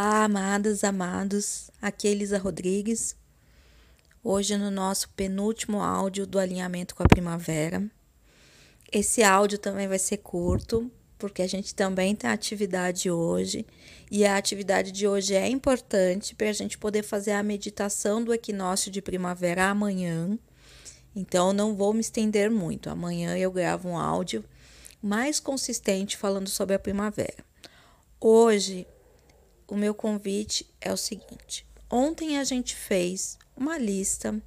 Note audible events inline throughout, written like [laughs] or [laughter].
Olá, amadas, amados. Aqui é Elisa Rodrigues. Hoje no nosso penúltimo áudio do alinhamento com a primavera. Esse áudio também vai ser curto, porque a gente também tem atividade hoje, e a atividade de hoje é importante para a gente poder fazer a meditação do equinócio de primavera amanhã. Então não vou me estender muito. Amanhã eu gravo um áudio mais consistente falando sobre a primavera. Hoje o meu convite é o seguinte: ontem a gente fez uma lista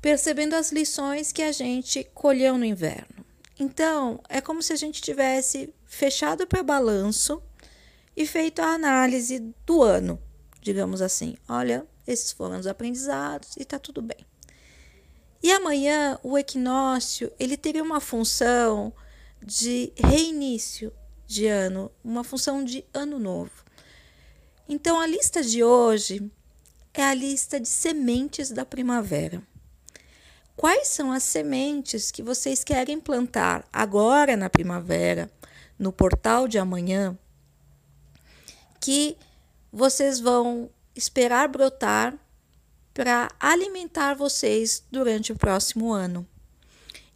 percebendo as lições que a gente colheu no inverno. Então, é como se a gente tivesse fechado para balanço e feito a análise do ano, digamos assim. Olha, esses foram os aprendizados e tá tudo bem. E amanhã o equinócio, ele teria uma função de reinício de ano, uma função de ano novo. Então, a lista de hoje é a lista de sementes da primavera. Quais são as sementes que vocês querem plantar agora na primavera, no portal de amanhã, que vocês vão esperar brotar para alimentar vocês durante o próximo ano?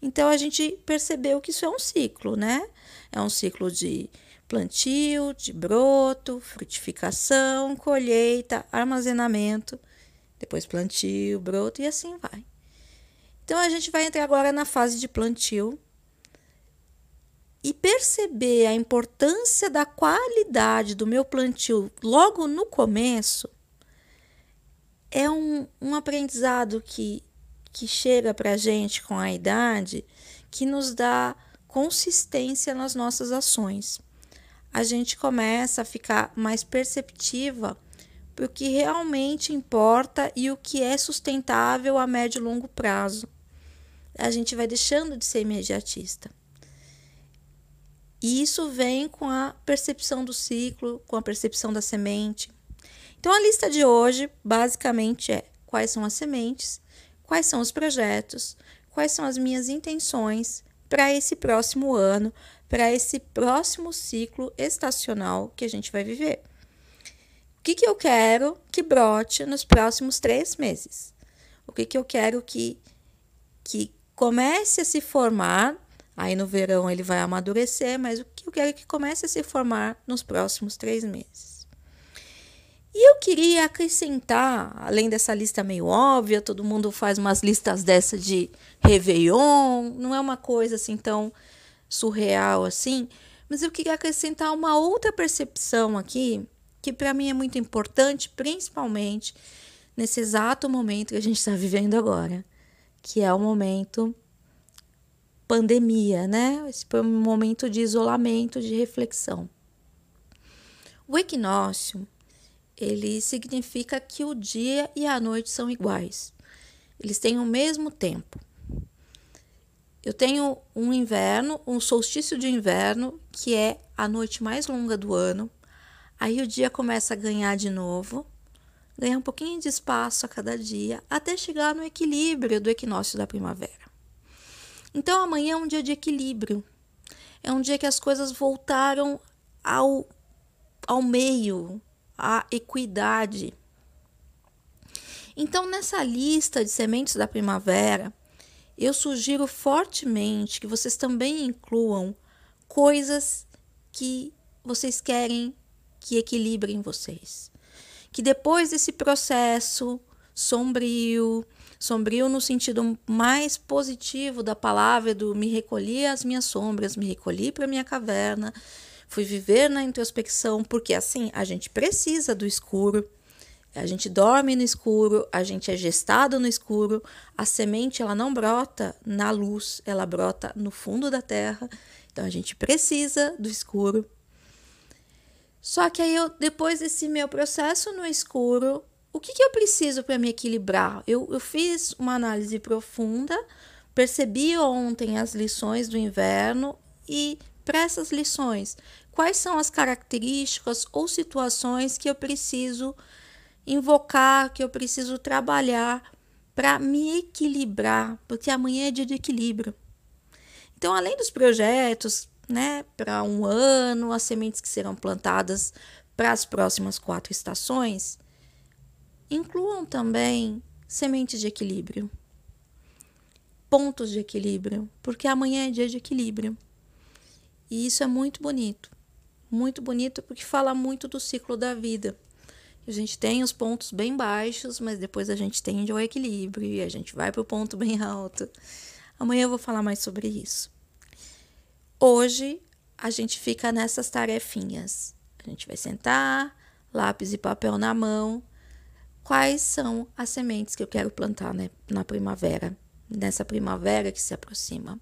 Então a gente percebeu que isso é um ciclo, né? É um ciclo de plantio, de broto, frutificação, colheita, armazenamento, depois plantio, broto e assim vai. Então a gente vai entrar agora na fase de plantio e perceber a importância da qualidade do meu plantio logo no começo é um, um aprendizado que, que chega para a gente com a idade que nos dá consistência nas nossas ações a gente começa a ficar mais perceptiva para o que realmente importa e o que é sustentável a médio e longo prazo. A gente vai deixando de ser imediatista. E isso vem com a percepção do ciclo, com a percepção da semente. Então, a lista de hoje basicamente é quais são as sementes, quais são os projetos, quais são as minhas intenções para esse próximo ano, para esse próximo ciclo estacional que a gente vai viver. O que, que eu quero que brote nos próximos três meses? O que, que eu quero que, que comece a se formar? Aí no verão ele vai amadurecer, mas o que eu quero que comece a se formar nos próximos três meses? E eu queria acrescentar, além dessa lista meio óbvia, todo mundo faz umas listas dessa de Réveillon, não é uma coisa assim tão surreal assim, mas eu queria acrescentar uma outra percepção aqui, que para mim é muito importante, principalmente nesse exato momento que a gente está vivendo agora, que é o momento pandemia, né? Esse momento de isolamento, de reflexão. O equinócio, ele significa que o dia e a noite são iguais. Eles têm o mesmo tempo. Eu tenho um inverno, um solstício de inverno, que é a noite mais longa do ano. Aí o dia começa a ganhar de novo, ganhar um pouquinho de espaço a cada dia, até chegar no equilíbrio do equinócio da primavera. Então amanhã é um dia de equilíbrio. É um dia que as coisas voltaram ao, ao meio, à equidade. Então, nessa lista de sementes da primavera, eu sugiro fortemente que vocês também incluam coisas que vocês querem que equilibrem vocês. Que depois desse processo sombrio, sombrio no sentido mais positivo da palavra, do me recolhi às minhas sombras, me recolhi para minha caverna, fui viver na introspecção, porque assim a gente precisa do escuro, a gente dorme no escuro, a gente é gestado no escuro. A semente ela não brota na luz, ela brota no fundo da terra. Então a gente precisa do escuro. Só que aí eu, depois desse meu processo no escuro, o que, que eu preciso para me equilibrar? Eu, eu fiz uma análise profunda, percebi ontem as lições do inverno e para essas lições, quais são as características ou situações que eu preciso invocar, que eu preciso trabalhar para me equilibrar, porque amanhã é dia de equilíbrio. Então, além dos projetos, né, para um ano, as sementes que serão plantadas para as próximas quatro estações, incluam também sementes de equilíbrio, pontos de equilíbrio, porque amanhã é dia de equilíbrio. E isso é muito bonito. Muito bonito porque fala muito do ciclo da vida. A gente tem os pontos bem baixos, mas depois a gente tende ao equilíbrio e a gente vai para o ponto bem alto. Amanhã eu vou falar mais sobre isso. Hoje a gente fica nessas tarefinhas. A gente vai sentar, lápis e papel na mão. Quais são as sementes que eu quero plantar né, na primavera, nessa primavera que se aproxima?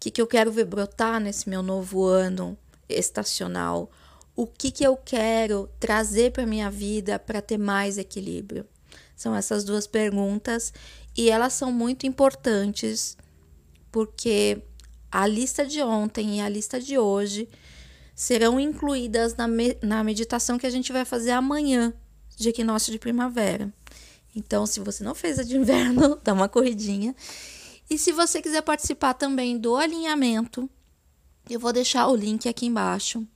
O que, que eu quero ver brotar nesse meu novo ano estacional? o que, que eu quero trazer para minha vida para ter mais equilíbrio? São essas duas perguntas e elas são muito importantes porque a lista de ontem e a lista de hoje serão incluídas na, me na meditação que a gente vai fazer amanhã de equinócio de primavera. Então, se você não fez a de inverno, [laughs] dá uma corridinha. E se você quiser participar também do alinhamento, eu vou deixar o link aqui embaixo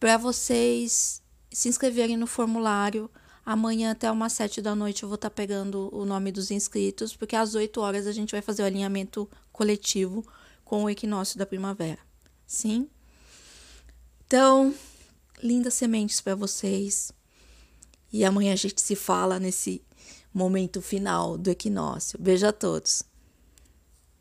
para vocês se inscreverem no formulário. Amanhã até umas sete da noite eu vou estar tá pegando o nome dos inscritos, porque às 8 horas a gente vai fazer o alinhamento coletivo com o equinócio da primavera. Sim? Então, lindas sementes para vocês. E amanhã a gente se fala nesse momento final do equinócio. Beijo a todos.